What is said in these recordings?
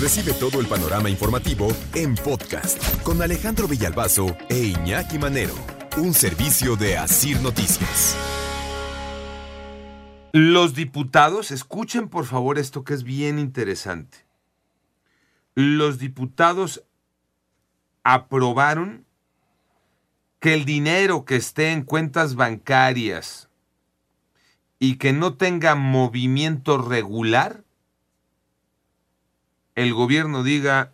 Recibe todo el panorama informativo en podcast con Alejandro Villalbazo e Iñaki Manero, un servicio de Asir Noticias. Los diputados, escuchen por favor esto que es bien interesante. Los diputados aprobaron que el dinero que esté en cuentas bancarias y que no tenga movimiento regular, el gobierno diga,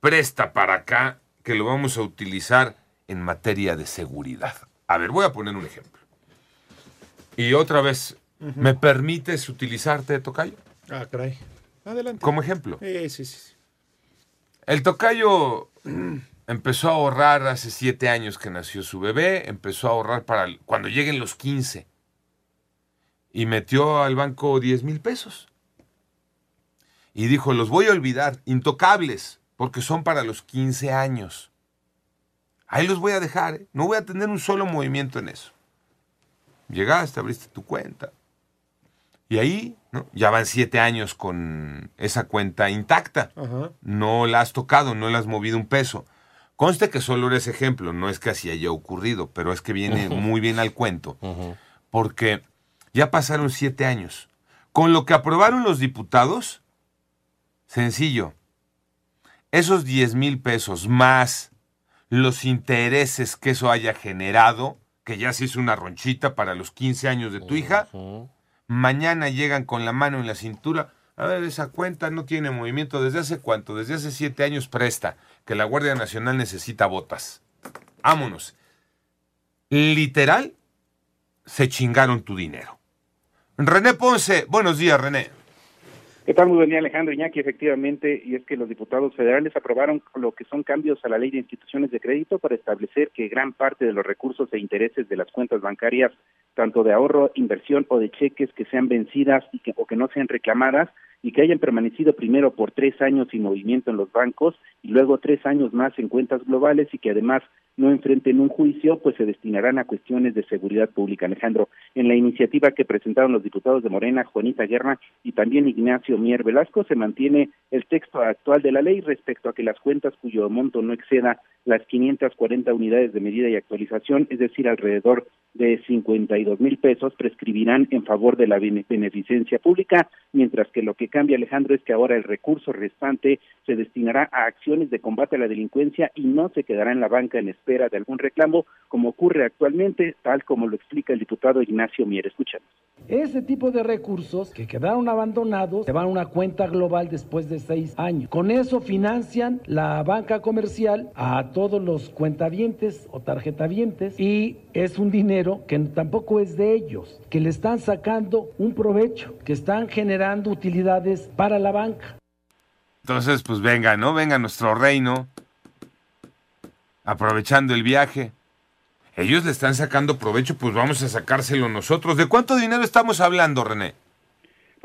presta para acá, que lo vamos a utilizar en materia de seguridad. A ver, voy a poner un ejemplo. Y otra vez, ¿me permites utilizarte, Tocayo? Ah, caray. Adelante. Como ejemplo. Eh, sí, sí. El Tocayo empezó a ahorrar hace siete años que nació su bebé, empezó a ahorrar para cuando lleguen los 15 y metió al banco 10 mil pesos. Y dijo, los voy a olvidar, intocables, porque son para los 15 años. Ahí los voy a dejar, ¿eh? no voy a tener un solo movimiento en eso. Llegaste, abriste tu cuenta. Y ahí, ¿no? Ya van siete años con esa cuenta intacta Ajá. no la has tocado, no le has movido un peso. Conste que solo eres ejemplo, no es que así haya ocurrido, pero es que viene muy bien al cuento. Porque ya pasaron siete años. Con lo que aprobaron los diputados, sencillo, esos 10 mil pesos más los intereses que eso haya generado, que ya se hizo una ronchita para los 15 años de tu hija, mañana llegan con la mano en la cintura. A ver, esa cuenta no tiene movimiento. ¿Desde hace cuánto? Desde hace siete años presta, que la Guardia Nacional necesita botas. Vámonos. Literal, se chingaron tu dinero. René Ponce, buenos días, René. ¿Qué tal? Muy buen día, Alejandro Iñaki. Efectivamente, y es que los diputados federales aprobaron lo que son cambios a la ley de instituciones de crédito para establecer que gran parte de los recursos e intereses de las cuentas bancarias, tanto de ahorro, inversión o de cheques que sean vencidas y que, o que no sean reclamadas y que hayan permanecido primero por tres años sin movimiento en los bancos y luego tres años más en cuentas globales y que además no enfrenten un juicio, pues se destinarán a cuestiones de seguridad pública. Alejandro, en la iniciativa que presentaron los diputados de Morena, Juanita Guerra y también Ignacio Mier Velasco, se mantiene el texto actual de la ley respecto a que las cuentas cuyo monto no exceda las 540 unidades de medida y actualización, es decir, alrededor de 52 mil pesos, prescribirán en favor de la bene- beneficencia pública, mientras que lo que cambia, Alejandro, es que ahora el recurso restante se destinará a acciones de combate a la delincuencia y no se quedará en la banca en espera de algún reclamo, como ocurre actualmente, tal como lo explica el diputado Ignacio Mier. Escuchamos. Ese tipo de recursos que quedaron abandonados se van a una cuenta global después de seis años. Con eso financian la banca comercial a todos los cuentavientes o tarjetavientes y es un dinero que tampoco es de ellos, que le están sacando un provecho, que están generando utilidades para la banca. Entonces, pues venga, ¿no? Venga nuestro reino, aprovechando el viaje. Ellos le están sacando provecho, pues vamos a sacárselo nosotros. ¿De cuánto dinero estamos hablando, René?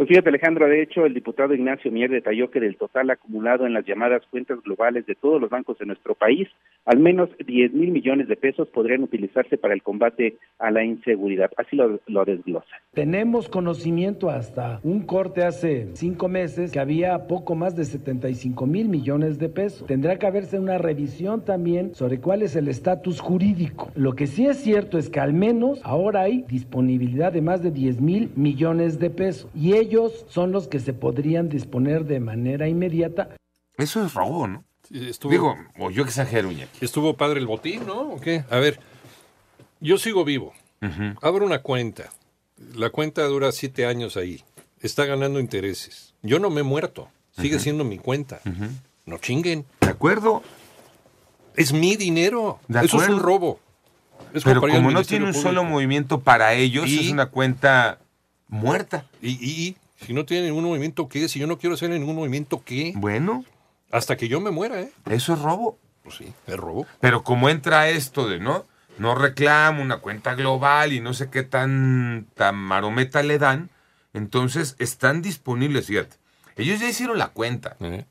Pues fíjate, Alejandro, de hecho, el diputado Ignacio Mier detalló que del total acumulado en las llamadas cuentas globales de todos los bancos de nuestro país, al menos 10 mil millones de pesos podrían utilizarse para el combate a la inseguridad. Así lo, lo desglosa. Tenemos conocimiento hasta un corte hace cinco meses que había poco más de 75 mil millones de pesos. Tendrá que haberse una revisión también sobre cuál es el estatus jurídico. Lo que sí es cierto es que al menos ahora hay disponibilidad de más de 10 mil millones de pesos y ellos son los que se podrían disponer de manera inmediata Eso es robo, ¿no? Estuvo, Digo, o yo exagero, Iñaki. estuvo padre el botín, ¿no? ¿O qué? A ver, yo sigo vivo. Abro una cuenta. La cuenta dura siete años ahí. Está ganando intereses. Yo no me he muerto. Sigue siendo mi cuenta. No chinguen. ¿De acuerdo? Es mi dinero. De Eso es acuerdo. un robo. Es Pero como no tiene un Público. solo movimiento para ellos, ¿Y? es una cuenta muerta. Y, y si no tiene ningún movimiento, ¿qué? Si yo no quiero hacer ningún movimiento, ¿qué? Bueno, Hasta que yo me muera, ¿eh? eso es robo. Pues sí, es robo. Pero como entra esto de, ¿no? No reclamo una cuenta global y no sé qué tan, tan marometa le dan, entonces están disponibles, fíjate. Ellos ya hicieron la cuenta. ¿eh?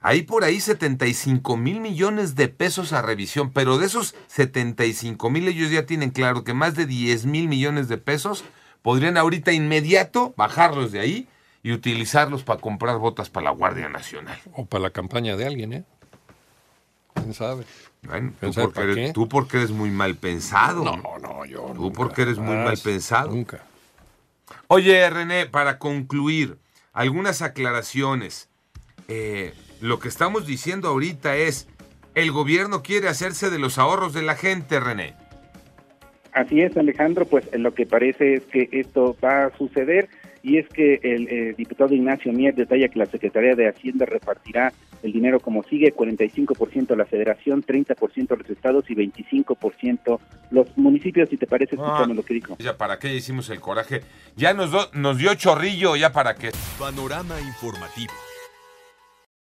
Hay por ahí 75 mil millones de pesos a revisión, pero de esos 75 mil ellos ya tienen claro que más de 10 mil millones de pesos podrían ahorita inmediato bajarlos de ahí y utilizarlos para comprar botas para la Guardia Nacional. O para la campaña de alguien, ¿eh? ¿Quién sabe? Bueno, tú ¿Quién sabe porque, eres, qué? tú porque eres muy mal pensado. No, no, yo. Tú nunca, porque eres muy mal pensado. Nunca. Oye, René, para concluir, algunas aclaraciones. Eh, lo que estamos diciendo ahorita es, el gobierno quiere hacerse de los ahorros de la gente, René. Así es, Alejandro, pues lo que parece es que esto va a suceder y es que el eh, diputado Ignacio Mier detalla que la Secretaría de Hacienda repartirá el dinero como sigue, 45% a la federación, 30% a los estados y 25% los municipios, si te parece, escuchamos lo que dijo. Ya para qué hicimos el coraje. Ya nos, do- nos dio chorrillo, ya para qué. Panorama informativo.